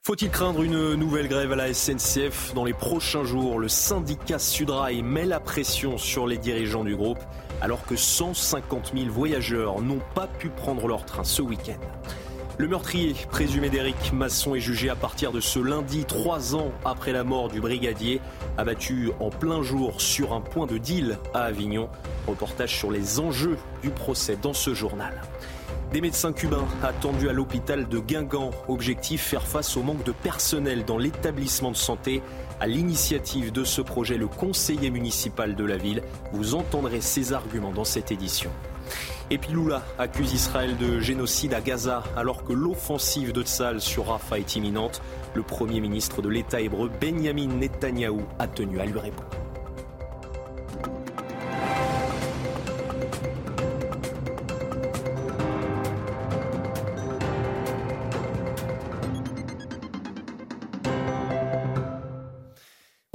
Faut-il craindre une nouvelle grève à la SNCF dans les prochains jours? Le syndicat Sudrail met la pression sur les dirigeants du groupe alors que 150 000 voyageurs n'ont pas pu prendre leur train ce week-end. Le meurtrier présumé d'Éric Masson est jugé à partir de ce lundi, trois ans après la mort du brigadier, abattu en plein jour sur un point de deal à Avignon. Reportage sur les enjeux du procès dans ce journal. Des médecins cubains attendus à l'hôpital de Guingamp. Objectif faire face au manque de personnel dans l'établissement de santé. À l'initiative de ce projet, le conseiller municipal de la ville. Vous entendrez ses arguments dans cette édition. Et puis Lula accuse Israël de génocide à Gaza alors que l'offensive de Tzal sur Rafah est imminente. Le premier ministre de l'État hébreu Benjamin Netanyahou a tenu à lui répondre.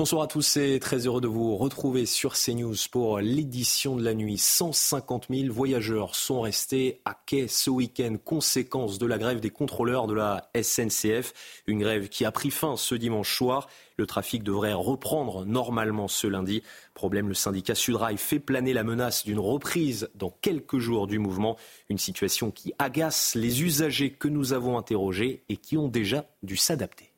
Bonsoir à tous et très heureux de vous retrouver sur CNews pour l'édition de la nuit. 150 000 voyageurs sont restés à quai ce week-end, conséquence de la grève des contrôleurs de la SNCF. Une grève qui a pris fin ce dimanche soir. Le trafic devrait reprendre normalement ce lundi. Problème, le syndicat Sudrail fait planer la menace d'une reprise dans quelques jours du mouvement. Une situation qui agace les usagers que nous avons interrogés et qui ont déjà dû s'adapter.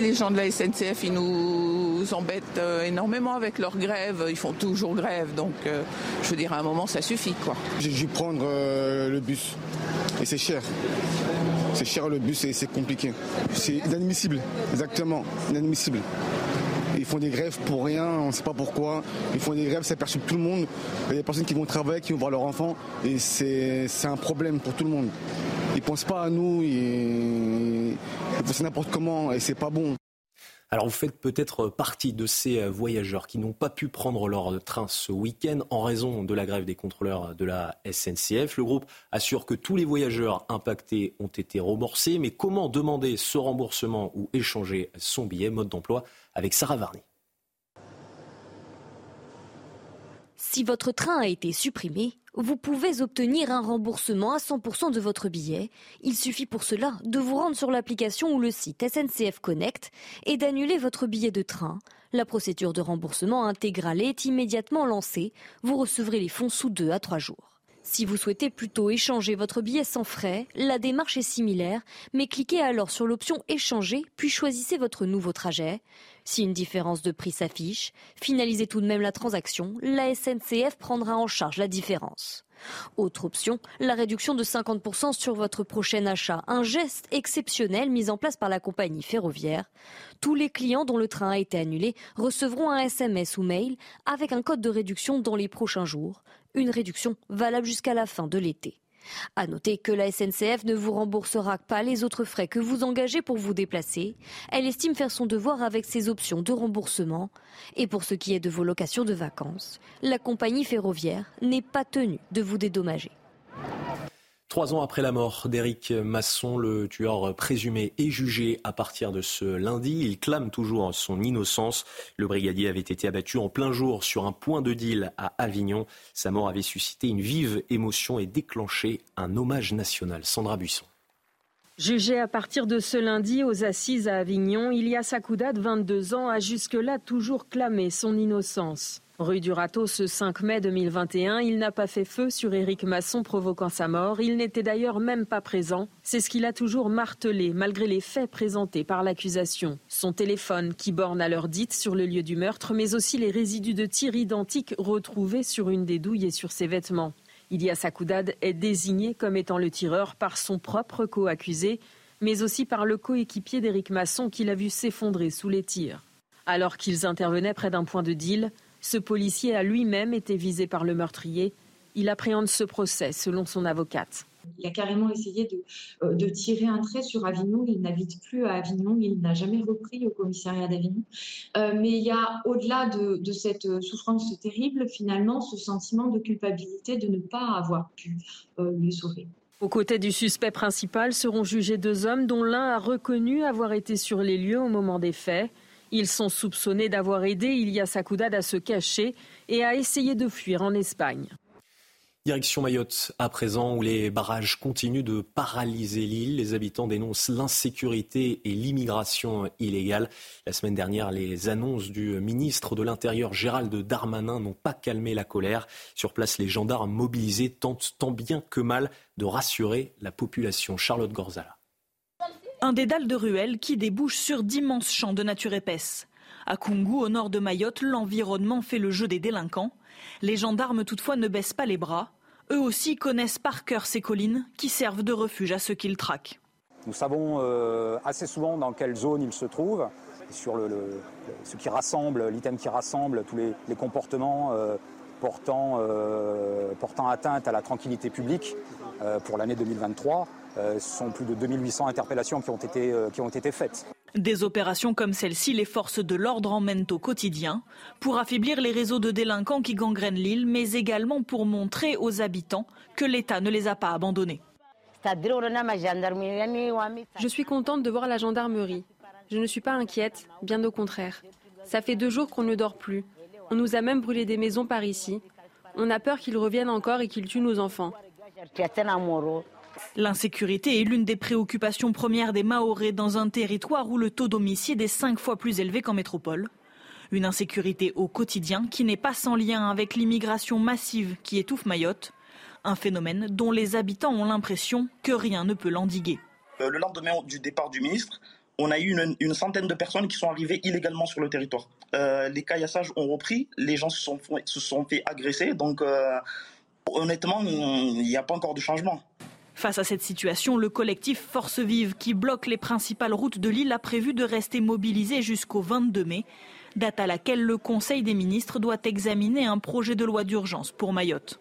Les gens de la SNCF, ils nous embêtent euh, énormément avec leur grève. Ils font toujours grève, donc euh, je veux dire, à un moment, ça suffit, quoi. J'ai dû prendre euh, le bus et c'est cher. C'est cher le bus et c'est compliqué. C'est inadmissible, exactement, inadmissible. Ils font des grèves pour rien, on ne sait pas pourquoi. Ils font des grèves, ça perturbe tout le monde. Il y a des personnes qui vont travailler, qui vont voir leurs enfants et c'est un problème pour tout le monde. Ils pensent pas à nous, ils, ils pensent n'importe comment et c'est pas bon. Alors vous faites peut-être partie de ces voyageurs qui n'ont pas pu prendre leur train ce week-end en raison de la grève des contrôleurs de la SNCF. Le groupe assure que tous les voyageurs impactés ont été remboursés, mais comment demander ce remboursement ou échanger son billet? Mode d'emploi avec Sarah Varny. Si votre train a été supprimé, vous pouvez obtenir un remboursement à 100% de votre billet. Il suffit pour cela de vous rendre sur l'application ou le site SNCF Connect et d'annuler votre billet de train. La procédure de remboursement intégrale est immédiatement lancée. Vous recevrez les fonds sous deux à trois jours. Si vous souhaitez plutôt échanger votre billet sans frais, la démarche est similaire, mais cliquez alors sur l'option Échanger, puis choisissez votre nouveau trajet. Si une différence de prix s'affiche, finalisez tout de même la transaction, la SNCF prendra en charge la différence. Autre option, la réduction de 50% sur votre prochain achat, un geste exceptionnel mis en place par la compagnie ferroviaire. Tous les clients dont le train a été annulé recevront un SMS ou mail avec un code de réduction dans les prochains jours, une réduction valable jusqu'à la fin de l'été. À noter que la SNCF ne vous remboursera pas les autres frais que vous engagez pour vous déplacer. Elle estime faire son devoir avec ses options de remboursement. Et pour ce qui est de vos locations de vacances, la compagnie ferroviaire n'est pas tenue de vous dédommager. Trois ans après la mort d'Éric Masson, le tueur présumé est jugé à partir de ce lundi. Il clame toujours son innocence. Le brigadier avait été abattu en plein jour sur un point de deal à Avignon. Sa mort avait suscité une vive émotion et déclenché un hommage national. Sandra Buisson. Jugé à partir de ce lundi aux assises à Avignon, Ilias Akouda, de 22 ans, a jusque-là toujours clamé son innocence. Rue du Râteau, ce 5 mai 2021, il n'a pas fait feu sur Éric Masson provoquant sa mort. Il n'était d'ailleurs même pas présent. C'est ce qu'il a toujours martelé, malgré les faits présentés par l'accusation. Son téléphone, qui borne à l'heure dite sur le lieu du meurtre, mais aussi les résidus de tir identiques retrouvés sur une des douilles et sur ses vêtements. Ilias Akoudad est désigné comme étant le tireur par son propre co-accusé, mais aussi par le coéquipier d'Éric Masson qui l'a vu s'effondrer sous les tirs. Alors qu'ils intervenaient près d'un point de deal, ce policier a lui-même été visé par le meurtrier. Il appréhende ce procès selon son avocate. Il a carrément essayé de, de tirer un trait sur Avignon. Il n'habite plus à Avignon. Il n'a jamais repris au commissariat d'Avignon. mais il y a, au-delà de, cette souffrance terrible, finalement, ce sentiment de culpabilité de ne pas avoir pu le sauver. Aux côtés du suspect principal seront jugés deux hommes dont l'un a reconnu avoir été sur les lieux au moment des faits. Ils sont soupçonnés d'avoir aidé Ilia Sakoudad à se cacher et à essayer de fuir en Espagne. Direction Mayotte à présent, où les barrages continuent de paralyser l'île. Les habitants dénoncent l'insécurité et l'immigration illégale. La semaine dernière, les annonces du ministre de l'Intérieur Gérald Darmanin n'ont pas calmé la colère. Sur place, les gendarmes mobilisés tentent tant bien que mal de rassurer la population. Charlotte Gorzala. Un dédale de ruelles qui débouche sur d'immenses champs de nature épaisse. À Kungu, au nord de Mayotte, l'environnement fait le jeu des délinquants. Les gendarmes toutefois ne baissent pas les bras. Eux aussi connaissent par cœur ces collines qui servent de refuge à ceux qu'ils traquent. Nous savons euh, assez souvent dans quelle zone ils se trouvent, sur ce qui rassemble, l'item qui rassemble tous les, comportements euh, euh, portant atteinte à la tranquillité publique pour l'année 2023. Ce sont plus de 2800 interpellations qui ont été, qui ont été faites. Des opérations comme celle-ci, les forces de l'ordre emmènent au quotidien pour affaiblir les réseaux de délinquants qui gangrènent l'île, mais également pour montrer aux habitants que l'État ne les a pas abandonnés. Je suis contente de voir la gendarmerie. Je ne suis pas inquiète, bien au contraire. Ça fait deux jours qu'on ne dort plus. On nous a même brûlé des maisons par ici. On a peur qu'ils reviennent encore et qu'ils tuent nos enfants. L'insécurité est l'une des préoccupations premières des Mahorais dans un territoire où le taux d'homicide est cinq fois plus élevé qu'en métropole. Une insécurité au quotidien qui n'est pas sans lien avec l'immigration massive qui étouffe Mayotte, un phénomène dont les habitants ont l'impression que rien ne peut l'endiguer. Euh, le lendemain du départ du ministre, on a eu une, centaine de personnes qui sont arrivées illégalement sur le territoire. Euh, les caillassages ont repris, les gens se sont, se sont fait agresser, donc euh, honnêtement, il n'y a pas encore de changement. Face à cette situation, le collectif Force Vive, qui bloque les principales routes de l'île, a prévu de rester mobilisé jusqu'au 22 mai, date à laquelle le Conseil des ministres doit examiner un projet de loi d'urgence pour Mayotte.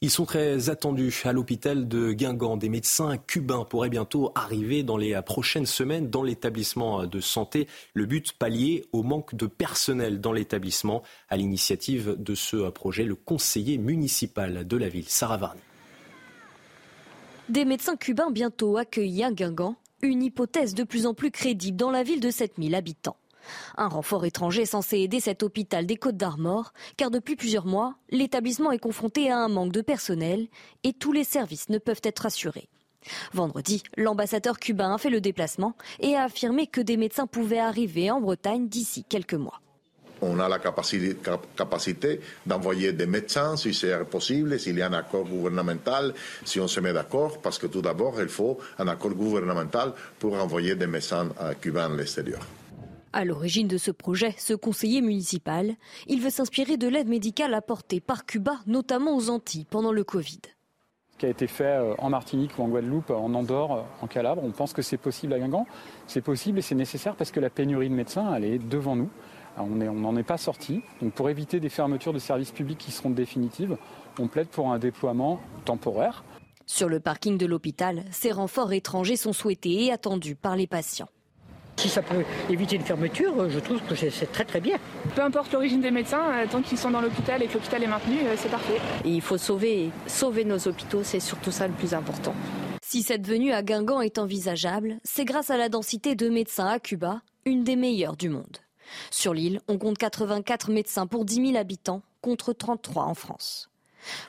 Ils sont très attendus à l'hôpital de Guingamp. Des médecins cubains pourraient bientôt arriver dans les prochaines semaines dans l'établissement de santé. Le but pallier au manque de personnel dans l'établissement. À l'initiative de ce projet, le conseiller municipal de la ville, Sarah Varney. Des médecins cubains bientôt accueillis à Guingamp, une hypothèse de plus en plus crédible dans la ville de 7000 habitants. Un renfort étranger censé aider cet hôpital des Côtes d'Armor, car depuis plusieurs mois, l'établissement est confronté à un manque de personnel et tous les services ne peuvent être assurés. Vendredi, l'ambassadeur cubain a fait le déplacement et a affirmé que des médecins pouvaient arriver en Bretagne d'ici quelques mois on a la capacité, d'envoyer des médecins si c'est possible, s'il y a un accord gouvernemental, si on se met d'accord, parce que tout d'abord, il faut un accord gouvernemental pour envoyer des médecins cubains à l'extérieur. À l'origine de ce projet, ce conseiller municipal, il veut s'inspirer de l'aide médicale apportée par Cuba, notamment aux Antilles, pendant le Covid. Ce qui a été fait euh, en Martinique ou en Guadeloupe, en Andorre, euh, en Calabre, on pense que c'est possible à Guingamp. C'est possible et c'est nécessaire parce que la pénurie de médecins, elle est devant nous. On n'en est pas sorti. Donc pour éviter des fermetures de services publics qui seront définitives, on plaide pour un déploiement temporaire. Sur le parking de l'hôpital, ces renforts étrangers sont souhaités et attendus par les patients. Si ça peut éviter une fermeture, je trouve que c'est très très bien. Peu importe l'origine des médecins, euh, tant qu'ils sont dans l'hôpital et que l'hôpital est maintenu, euh, c'est parfait. il faut sauver, sauver nos hôpitaux, c'est surtout ça le plus important. Si cette venue à Guingamp est envisageable, c'est grâce à la densité de médecins à Cuba, une des meilleures du monde. Sur l'île, on compte 84 médecins pour 10 000 habitants, contre 33 en France.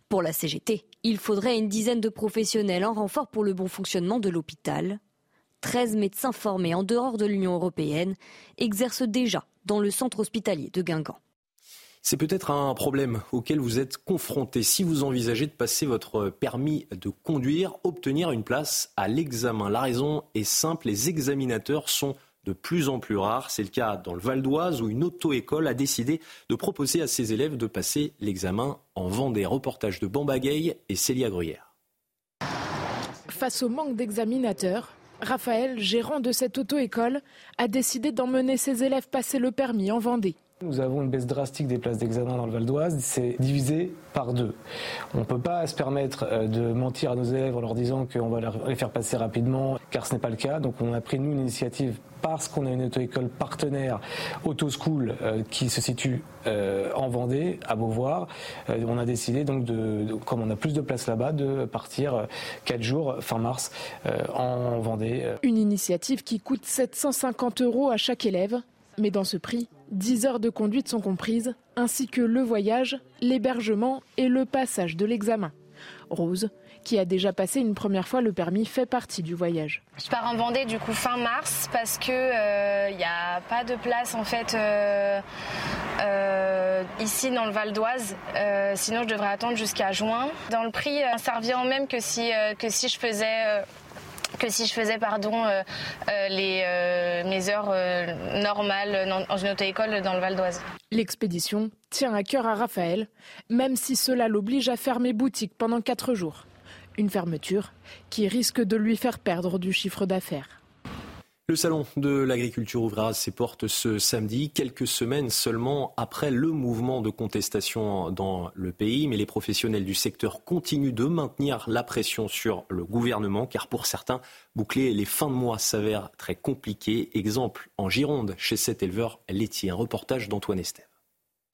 Pour la CGT, il faudrait une dizaine de professionnels en renfort pour le bon fonctionnement de l'hôpital. 13 médecins formés en dehors de l'Union européenne exercent déjà dans le centre hospitalier de Guingamp. C'est peut-être un problème auquel vous êtes confronté si vous envisagez de passer votre permis de conduire, obtenir une place à l'examen. La raison est simple, les examinateurs sont de plus en plus rare. C'est le cas dans le Val d'Oise où une auto-école a décidé de proposer à ses élèves de passer l'examen en Vendée. Reportage de Bambagay et Célia Gruyère. Face au manque d'examinateurs, Raphaël, gérant de cette auto-école, a décidé d'emmener ses élèves passer le permis en Vendée. Nous avons une baisse drastique des places d'examen dans le Val d'Oise, c'est divisé par deux. On ne peut pas se permettre euh, de mentir à nos élèves en leur disant qu'on va les faire passer rapidement, car ce n'est pas le cas. Donc on a pris, nous, une initiative parce qu'on a une auto-école partenaire Auto School euh, qui se situe euh, en Vendée, à Beauvoir. on a décidé donc, de, comme on a plus de places là-bas, de partir quatre jours fin mars en Vendée. Une initiative qui coûte 750 euros à chaque élève. Mais dans ce prix, 10 heures de conduite sont comprises, ainsi que le voyage, l'hébergement et le passage de l'examen. Rose, qui a déjà passé une première fois le permis, fait partie du voyage. Je pars en Vendée du coup fin mars parce que il euh, n'y a pas de place en fait euh, euh, ici dans le Val d'Oise. sinon je devrais attendre jusqu'à juin. Dans le prix, ça revient au même que si que si je faisais que si je faisais pardon euh, euh, les, euh, mes heures normales dans une auto-école dans le Val d'Oise. L'expédition tient à cœur à Raphaël, même si cela l'oblige à fermer boutique pendant quatre jours. Une fermeture qui risque de lui faire perdre du chiffre d'affaires. Le salon de l'agriculture ouvrira ses portes ce samedi, quelques semaines seulement après le mouvement de contestation dans le pays. Mais les professionnels du secteur continuent de maintenir la pression sur le gouvernement, car pour certains, boucler les fins de mois s'avère très compliqué. Exemple en Gironde, chez cet éleveur laitier. Un reportage d'Antoine Estève.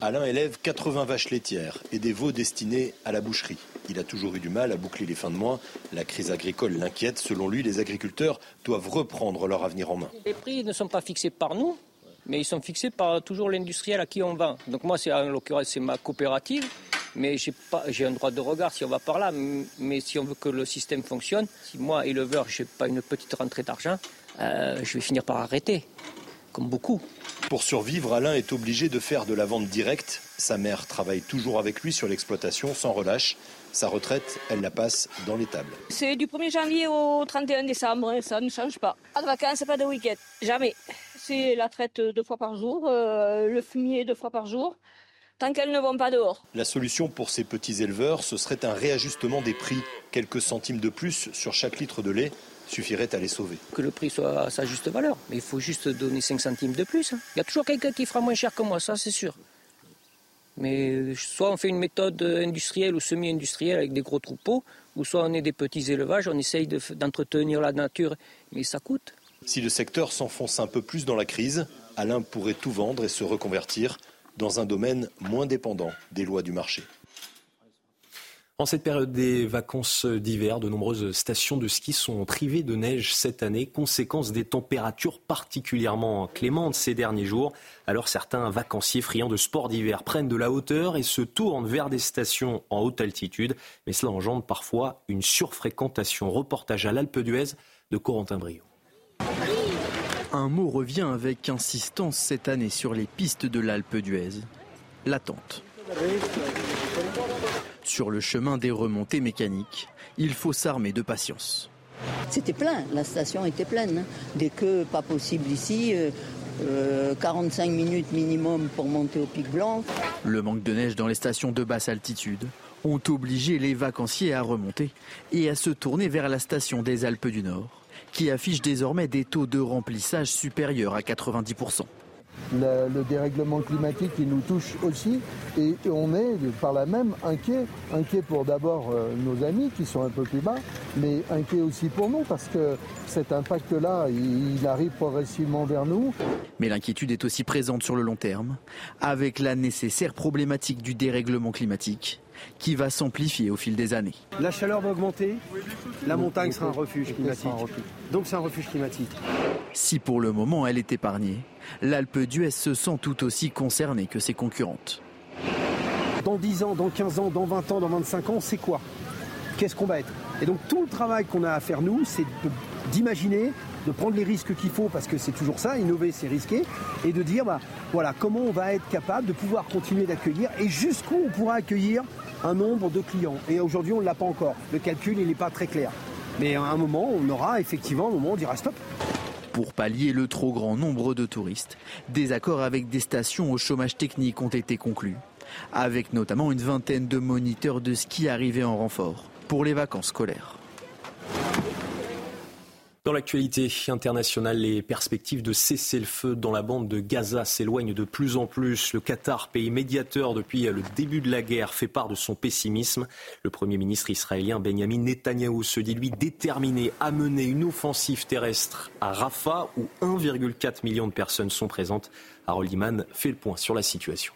Alain élève 80 vaches laitières et des veaux destinés à la boucherie. Il a toujours eu du mal à boucler les fins de mois. La crise agricole l'inquiète. Selon lui, les agriculteurs doivent reprendre leur avenir en main. Les prix ne sont pas fixés par nous, mais ils sont fixés par toujours l'industriel à qui on vend. Donc moi, c'est en l'occurrence, c'est ma coopérative, mais j'ai un droit de regard si on va par là. Mais si on veut que le système fonctionne, si moi éleveur, j'ai pas une petite rentrée d'argent, euh, je vais finir par arrêter comme beaucoup. Pour survivre, Alain est obligé de faire de la vente directe. Sa mère travaille toujours avec lui sur l'exploitation sans relâche. Sa retraite, elle la passe dans les tables. C'est du 1er janvier au 31 décembre, ça ne change pas. Pas de vacances, pas de week-end, jamais. C'est la traite deux fois par jour, euh, le fumier deux fois par jour, tant qu'elles ne vont pas dehors. La solution pour ces petits éleveurs, ce serait un réajustement des prix. Quelques centimes de plus sur chaque litre de lait suffirait à les sauver. Que le prix soit à sa juste valeur, mais il faut juste donner 5 centimes de plus. Hein. Il y a toujours quelqu'un qui fera moins cher que moi, ça c'est sûr. Mais soit on fait une méthode industrielle ou semi-industrielle avec des gros troupeaux, ou soit on est des petits élevages, on essaye d'entretenir la nature, mais ça coûte. Si le secteur s'enfonce un peu plus dans la crise, Alain pourrait tout vendre et se reconvertir dans un domaine moins dépendant des lois du marché. En cette période des vacances d'hiver, de nombreuses stations de ski sont privées de neige cette année, conséquence des températures particulièrement clémentes ces derniers jours. Alors certains vacanciers friands de sport d'hiver prennent de la hauteur et se tournent vers des stations en haute altitude, mais cela engendre parfois une surfréquentation. Reportage à l'Alpe d'Huez de Corentin Brio. Un mot revient avec insistance cette année sur les pistes de l'Alpe d'Huez, l'attente. Sur le chemin des remontées mécaniques, il faut s'armer de patience. C'était plein, la station était pleine. Hein. Dès que pas possible ici, 45 euh, euh, minutes minimum pour monter au pic blanc. Le manque de neige dans les stations de basse altitude ont obligé les vacanciers à remonter et à se tourner vers la station des Alpes du Nord, qui affiche désormais des taux de remplissage supérieurs à 90% le, dérèglement climatique nous touche aussi. Et on est par là même inquiet. Inquiet pour d'abord euh, nos amis qui sont un peu plus bas, mais inquiet aussi pour nous parce que cet impact-là, il, arrive progressivement vers nous. Mais l'inquiétude est aussi présente sur le long terme, avec la nécessaire problématique du dérèglement climatique qui va s'amplifier au fil des années. La chaleur va augmenter, la montagne sera un refuge climatique. Donc c'est un refuge climatique. Si pour le moment elle est épargnée, l'Alpe d'Huez se sent tout aussi concernée que ses concurrentes. Dans 10 ans, dans 15 ans, dans 20 ans, dans 25 ans, c'est quoi? Qu'est-ce qu'on va être? Et donc tout le travail qu'on a à faire nous, c'est d'imaginer, de prendre les risques qu'il faut, parce que c'est toujours ça, innover c'est risquer, et de dire bah, voilà, comment on va être capable de pouvoir continuer d'accueillir et jusqu'où on pourra accueillir un nombre de clients. Et aujourd'hui on ne l'a pas encore. Le calcul il n'est pas très clair. Mais à un moment, on aura effectivement un moment on dira stop. Pour pallier le trop grand nombre de touristes, des accords avec des stations au chômage technique ont été conclus, avec notamment une vingtaine de moniteurs de ski arrivés en renfort pour les vacances scolaires. Dans l'actualité internationale, les perspectives de cesser le feu dans la bande de Gaza s'éloignent de plus en plus. Le Qatar, pays médiateur depuis le début de la guerre, fait part de son pessimisme. Le Premier ministre israélien Benjamin Netanyahou se dit lui déterminé à mener une offensive terrestre à Rafah où 1,4 million de personnes sont présentes. Harold Iman fait le point sur la situation.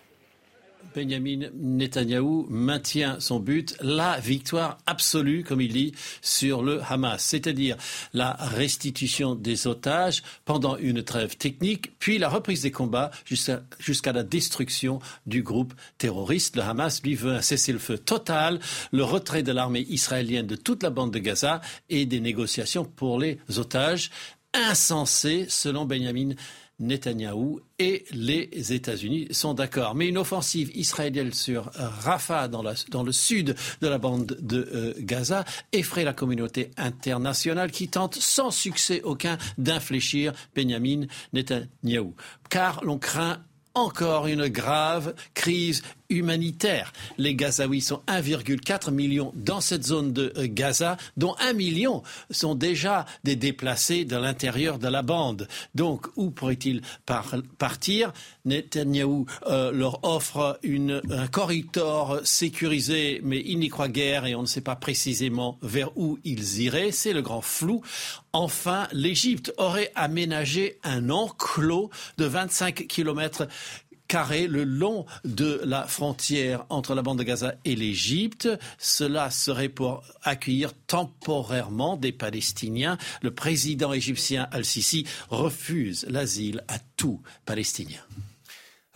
Benjamin Netanyahou maintient son but, la victoire absolue, comme il dit, sur le Hamas, c'est-à-dire la restitution des otages pendant une trêve technique, puis la reprise des combats jusqu'à la destruction du groupe terroriste. Le Hamas, lui, veut un cessez-le-feu total, le retrait de l'armée israélienne de toute la bande de Gaza et des négociations pour les otages. Insensé, selon Benjamin Netanyahou et les États-Unis sont d'accord. Mais une offensive israélienne sur Rafah, dans, le sud de la bande de euh, Gaza, effraie la communauté internationale qui tente sans succès aucun d'infléchir Benjamin Netanyahou. Car l'on craint encore une grave crise humanitaire. Les Gazaouis sont 1,4 million dans cette zone de Gaza, dont 1 million sont déjà des déplacés de l'intérieur de la bande. Donc, où pourraient-ils partir? Netanyahou euh, leur offre une, un corridor sécurisé, mais il n'y croit guère et on ne sait pas précisément vers où ils iraient. C'est le grand flou. Enfin, l'Égypte aurait aménagé un enclos de 25 kilomètres carré le long de la frontière entre la bande de Gaza et l'Égypte. Cela serait pour accueillir temporairement des Palestiniens. Le président égyptien Al-Sisi refuse l'asile à tout Palestinien.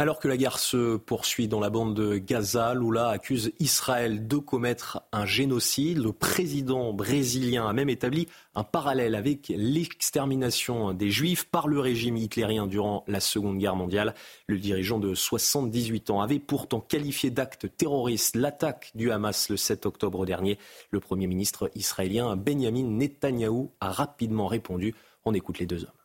Alors que la guerre se poursuit dans la bande de Gaza, Lula accuse Israël de commettre un génocide. Le président brésilien a même établi un parallèle avec l'extermination des Juifs par le régime hitlérien durant la Seconde Guerre mondiale. Le dirigeant de 78 ans avait pourtant qualifié d'acte terroriste l'attaque du Hamas le 7 octobre dernier. Le Premier ministre israélien Benjamin Netanyahou a rapidement répondu. On écoute les deux hommes.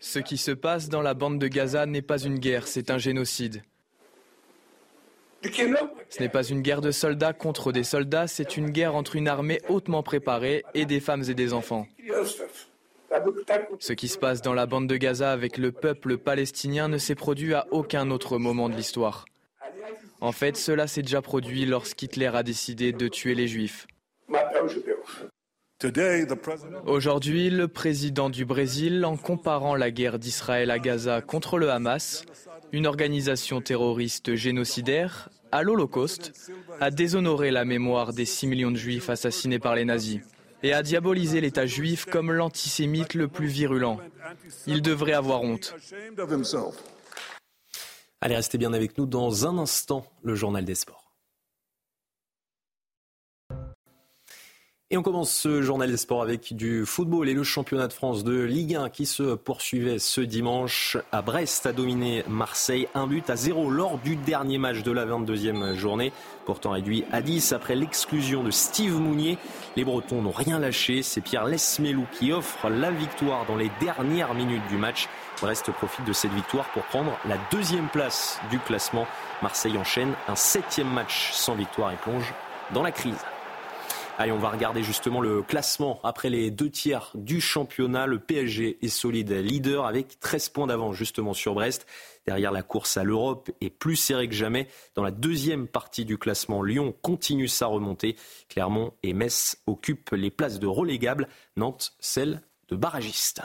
Ce qui se passe dans la bande de Gaza n'est pas une guerre, c'est un génocide. Ce n'est pas une guerre de soldats contre des soldats, c'est une guerre entre une armée hautement préparée et des femmes et des enfants. Ce qui se passe dans la bande de Gaza avec le peuple palestinien ne s'est produit à aucun autre moment de l'histoire. En fait, cela s'est déjà produit lorsqu'Hitler a décidé de tuer les juifs. Aujourd'hui, le président du Brésil, en comparant la guerre d'Israël à Gaza contre le Hamas, une organisation terroriste génocidaire, à l'Holocauste, a déshonoré la mémoire des 6 millions de juifs assassinés par les nazis et a diabolisé l'État juif comme l'antisémite le plus virulent. Il devrait avoir honte. Allez, restez bien avec nous dans un instant, le journal des sports. Et on commence ce journal des sports avec du football et le championnat de France de Ligue 1 qui se poursuivait ce dimanche. À Brest a dominé Marseille un but à zéro lors du dernier match de la 22e journée. Pourtant réduit à 10 après l'exclusion de Steve Mounier. Les Bretons n'ont rien lâché. C'est Pierre Lesmelou qui offre la victoire dans les dernières minutes du match. Brest profite de cette victoire pour prendre la deuxième place du classement. Marseille enchaîne un septième match sans victoire et plonge dans la crise. Allez, on va regarder justement le classement. Après les deux tiers du championnat, le PSG est solide leader avec 13 points d'avance justement sur Brest. Derrière la course à l'Europe est plus serrée que jamais. Dans la deuxième partie du classement, Lyon continue sa remontée. Clermont et Metz occupent les places de relégables. Nantes, celle de barragiste.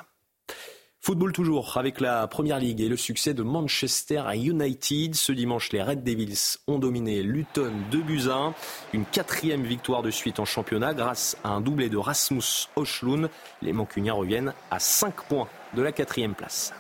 Football toujours avec la Première Ligue et le succès de Manchester United. Ce dimanche, les Red Devils ont dominé Luton de Buzyn. Une quatrième victoire de suite en championnat grâce à un doublé de Rasmus Ochlund. Les Mancuniens reviennent à 5 points de la quatrième place.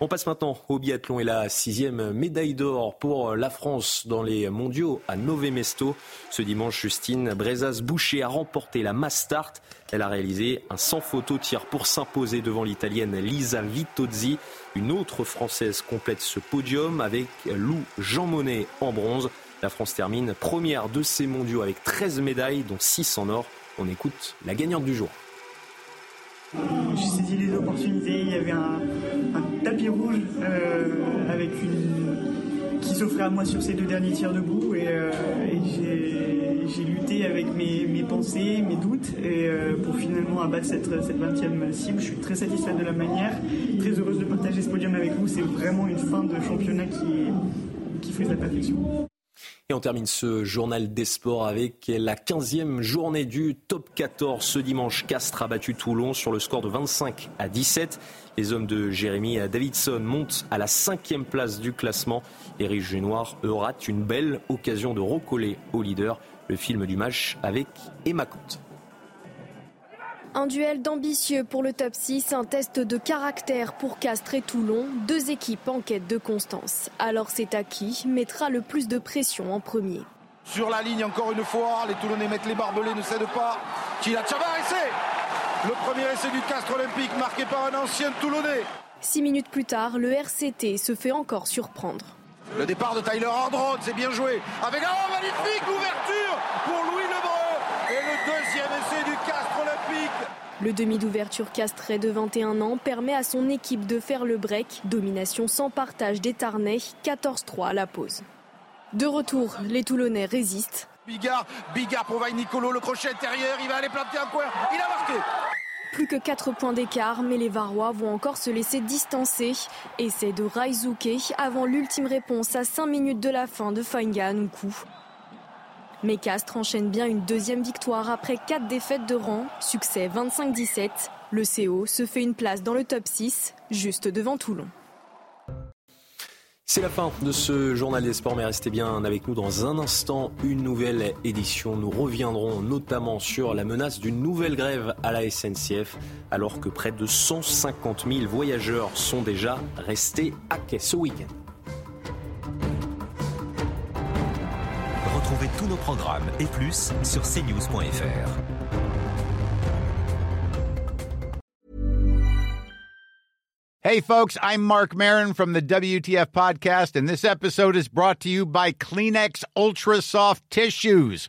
On passe maintenant au biathlon et la sixième médaille d'or pour la France dans les mondiaux à Nové Mesto. Ce dimanche, Justine Brezas-Boucher a remporté la mass start. Elle a réalisé un sans photo tir pour s'imposer devant l'italienne Lisa Vitozzi. Une autre française complète ce podium avec Lou Jean Monnet en bronze. La France termine première de ces mondiaux avec 13 médailles, dont 6 en or. On écoute la gagnante du jour. J'ai saisi les opportunités. Il y avait un, tapis rouge euh, avec une qui s'offrait à moi sur ces deux derniers tirs debout et, j'ai lutté avec mes, pensées, mes doutes et pour finalement abattre cette, cette 20e cible. Je suis très satisfaite de la manière, très heureuse de partager ce podium avec vous. C'est vraiment une fin de championnat qui, qui fait de la perfection. Et on termine ce journal des sports avec la 15e journée du top 14. Ce dimanche, Castres a battu Toulon sur le score de 25 à 17. Les hommes de Jérémy Davidson montent à la cinquième place du classement. Eric Génoir eux rate une belle occasion de recoller au leader. Le film du match avec Emma Comte. Un duel d'ambitieux pour le top 6, un test de caractère pour Castres et Toulon, deux équipes en quête de constance. Alors c'est à qui mettra le plus de pression en premier? Sur la ligne encore une fois, les Toulonnais mettent les barbelés, ne cèdent pas. Chila Chavar, essai Le premier essai du Castres Olympique marqué par un ancien Toulonnais. Six minutes plus tard, le RCT se fait encore surprendre. Le départ de Tyler Hardron, c'est bien joué. Avec un magnifique ouverture pour Louis Lebreu. Et le deuxième essai du Castres Olympique. Le demi d'ouverture castré de 21 ans permet à son équipe de faire le break. Domination sans partage des Tarnais, 14-3 à la pause. De retour, les Toulonnais résistent. Bigard, Bigard pour Nicolo, le crochet intérieur, il va aller planter un coin, il a marqué plus que 4 points d'écart, mais les Varois vont encore se laisser distancer. Essai de Raizuke avant l'ultime réponse à 5 minutes de la fin de Fainga coup. Mais Castres enchaîne bien une deuxième victoire après 4 défaites de rang. Succès 25-17. Le CO se fait une place dans le top 6, juste devant Toulon. C'est la fin de ce journal des sports, mais restez bien avec nous dans un instant. Une nouvelle édition. Nous reviendrons notamment sur la menace d'une nouvelle grève à la SNCF, alors que près de 150 000 voyageurs sont déjà restés à quai ce week-end. Tous nos programmes et plus sur cnews.fr. Hey folks, I'm Mark Marin from the WTF podcast and this episode is brought to you by Kleenex Ultra Soft Tissues